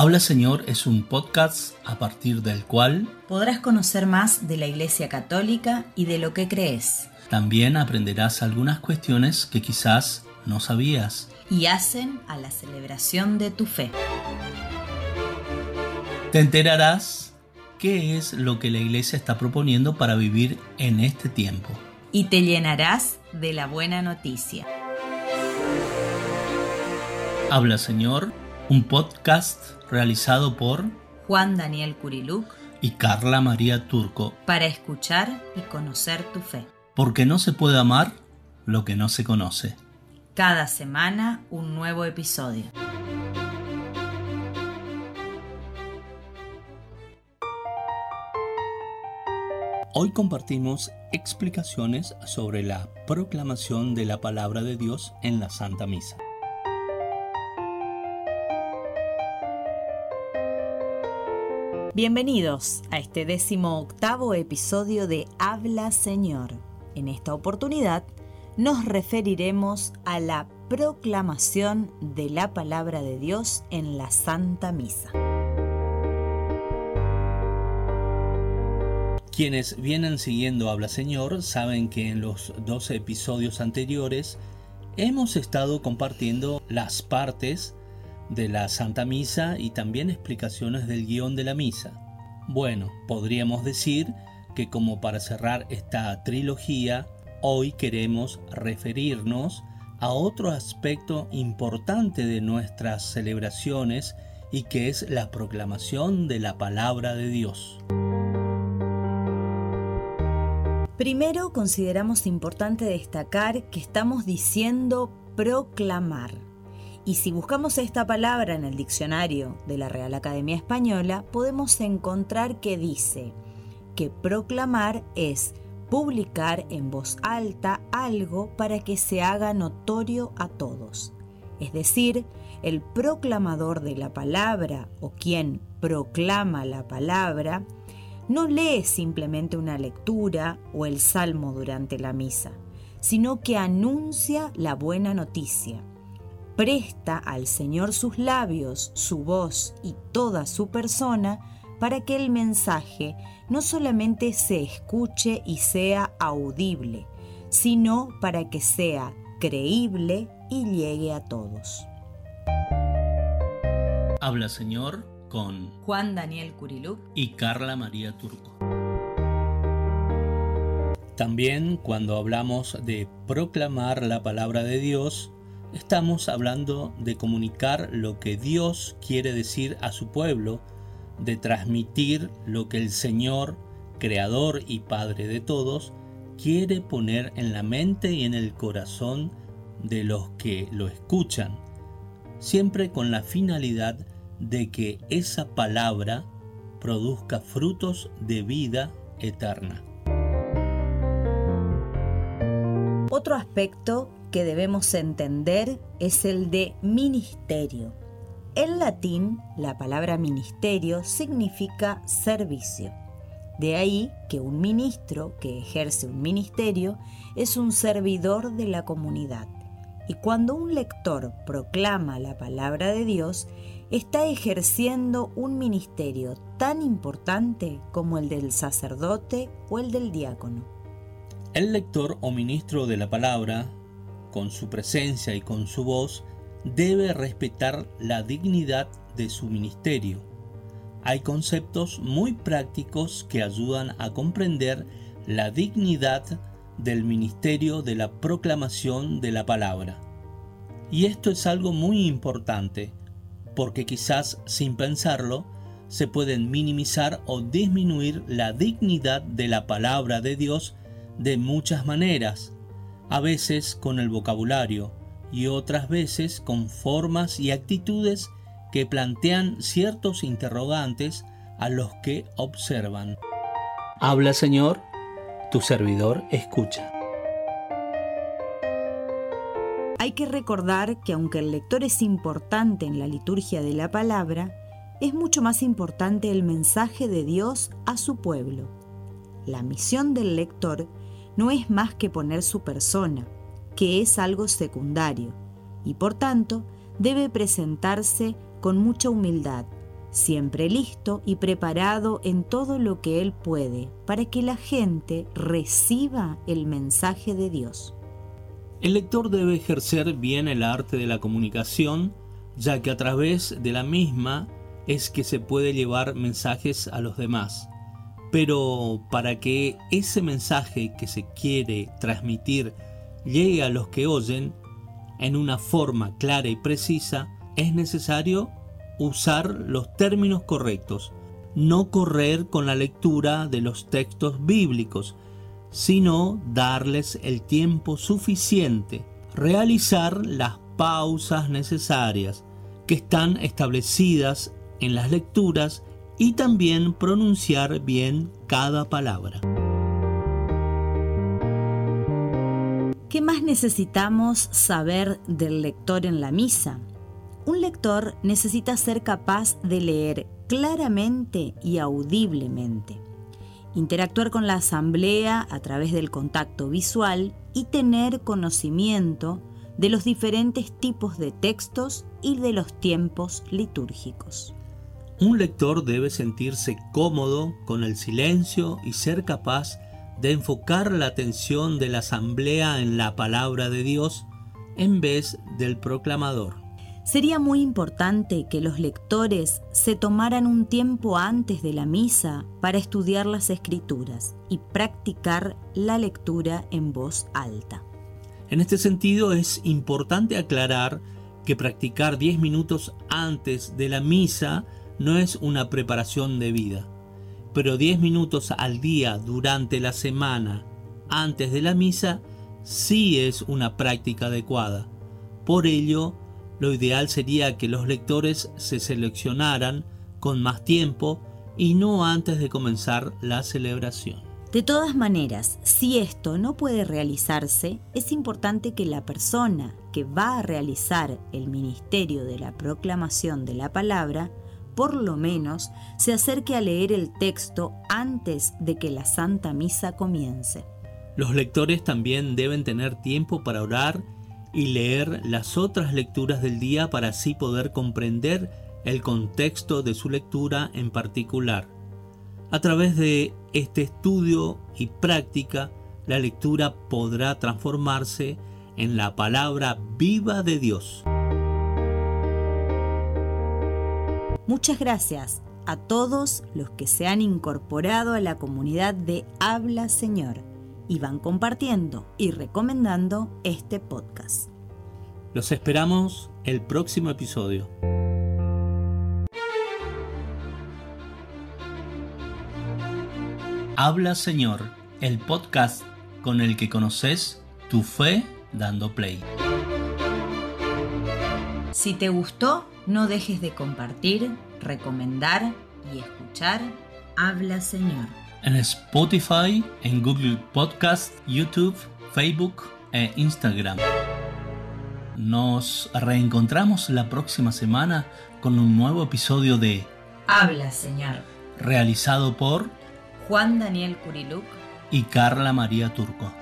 Habla Señor es un podcast a partir del cual podrás conocer más de la Iglesia Católica y de lo que crees. También aprenderás algunas cuestiones que quizás no sabías. Y hacen a la celebración de tu fe. Te enterarás qué es lo que la Iglesia está proponiendo para vivir en este tiempo. Y te llenarás de la buena noticia. Habla Señor, un podcast realizado por Juan Daniel Curiluc y Carla María Turco para escuchar y conocer tu fe. Porque no se puede amar lo que no se conoce. Cada semana un nuevo episodio. Hoy compartimos explicaciones sobre la proclamación de la palabra de Dios en la Santa Misa. Bienvenidos a este décimo octavo episodio de Habla Señor. En esta oportunidad nos referiremos a la proclamación de la palabra de Dios en la Santa Misa. Quienes vienen siguiendo Habla Señor saben que en los 12 episodios anteriores hemos estado compartiendo las partes de la Santa Misa y también explicaciones del guion de la misa. Bueno, podríamos decir que como para cerrar esta trilogía, hoy queremos referirnos a otro aspecto importante de nuestras celebraciones y que es la proclamación de la palabra de Dios. Primero consideramos importante destacar que estamos diciendo proclamar y si buscamos esta palabra en el diccionario de la Real Academia Española, podemos encontrar que dice que proclamar es publicar en voz alta algo para que se haga notorio a todos. Es decir, el proclamador de la palabra o quien proclama la palabra no lee simplemente una lectura o el salmo durante la misa, sino que anuncia la buena noticia presta al Señor sus labios, su voz y toda su persona para que el mensaje no solamente se escuche y sea audible, sino para que sea creíble y llegue a todos. Habla Señor con Juan Daniel Curiluc y Carla María Turco. También cuando hablamos de proclamar la palabra de Dios, Estamos hablando de comunicar lo que Dios quiere decir a su pueblo, de transmitir lo que el Señor, Creador y Padre de todos, quiere poner en la mente y en el corazón de los que lo escuchan, siempre con la finalidad de que esa palabra produzca frutos de vida eterna. Otro aspecto que debemos entender es el de ministerio. En latín, la palabra ministerio significa servicio. De ahí que un ministro que ejerce un ministerio es un servidor de la comunidad. Y cuando un lector proclama la palabra de Dios, está ejerciendo un ministerio tan importante como el del sacerdote o el del diácono. El lector o ministro de la palabra con su presencia y con su voz, debe respetar la dignidad de su ministerio. Hay conceptos muy prácticos que ayudan a comprender la dignidad del ministerio de la proclamación de la palabra. Y esto es algo muy importante, porque quizás sin pensarlo, se pueden minimizar o disminuir la dignidad de la palabra de Dios de muchas maneras, a veces con el vocabulario y otras veces con formas y actitudes que plantean ciertos interrogantes a los que observan. Habla Señor, tu servidor escucha. Hay que recordar que aunque el lector es importante en la liturgia de la palabra, es mucho más importante el mensaje de Dios a su pueblo. La misión del lector no es más que poner su persona, que es algo secundario, y por tanto debe presentarse con mucha humildad, siempre listo y preparado en todo lo que Él puede para que la gente reciba el mensaje de Dios. El lector debe ejercer bien el arte de la comunicación, ya que a través de la misma es que se puede llevar mensajes a los demás. Pero para que ese mensaje que se quiere transmitir llegue a los que oyen en una forma clara y precisa, es necesario usar los términos correctos, no correr con la lectura de los textos bíblicos, sino darles el tiempo suficiente, realizar las pausas necesarias que están establecidas en las lecturas y también pronunciar bien cada palabra. ¿Qué más necesitamos saber del lector en la misa? Un lector necesita ser capaz de leer claramente y audiblemente, interactuar con la asamblea a través del contacto visual y tener conocimiento de los diferentes tipos de textos y de los tiempos litúrgicos. Un lector debe sentirse cómodo con el silencio y ser capaz de enfocar la atención de la asamblea en la palabra de Dios en vez del proclamador. Sería muy importante que los lectores se tomaran un tiempo antes de la misa para estudiar las escrituras y practicar la lectura en voz alta. En este sentido es importante aclarar que practicar 10 minutos antes de la misa no es una preparación de vida, pero 10 minutos al día durante la semana antes de la misa sí es una práctica adecuada. Por ello, lo ideal sería que los lectores se seleccionaran con más tiempo y no antes de comenzar la celebración. De todas maneras, si esto no puede realizarse, es importante que la persona que va a realizar el ministerio de la proclamación de la palabra, por lo menos, se acerque a leer el texto antes de que la Santa Misa comience. Los lectores también deben tener tiempo para orar y leer las otras lecturas del día para así poder comprender el contexto de su lectura en particular. A través de este estudio y práctica, la lectura podrá transformarse en la palabra viva de Dios. Muchas gracias a todos los que se han incorporado a la comunidad de Habla Señor y van compartiendo y recomendando este podcast. Los esperamos el próximo episodio. Habla Señor, el podcast con el que conoces tu fe dando play. Si te gustó, no dejes de compartir, recomendar y escuchar Habla Señor en Spotify, en Google Podcast, YouTube, Facebook e Instagram. Nos reencontramos la próxima semana con un nuevo episodio de Habla, Señor. Realizado por Juan Daniel Curiluc y Carla María Turco.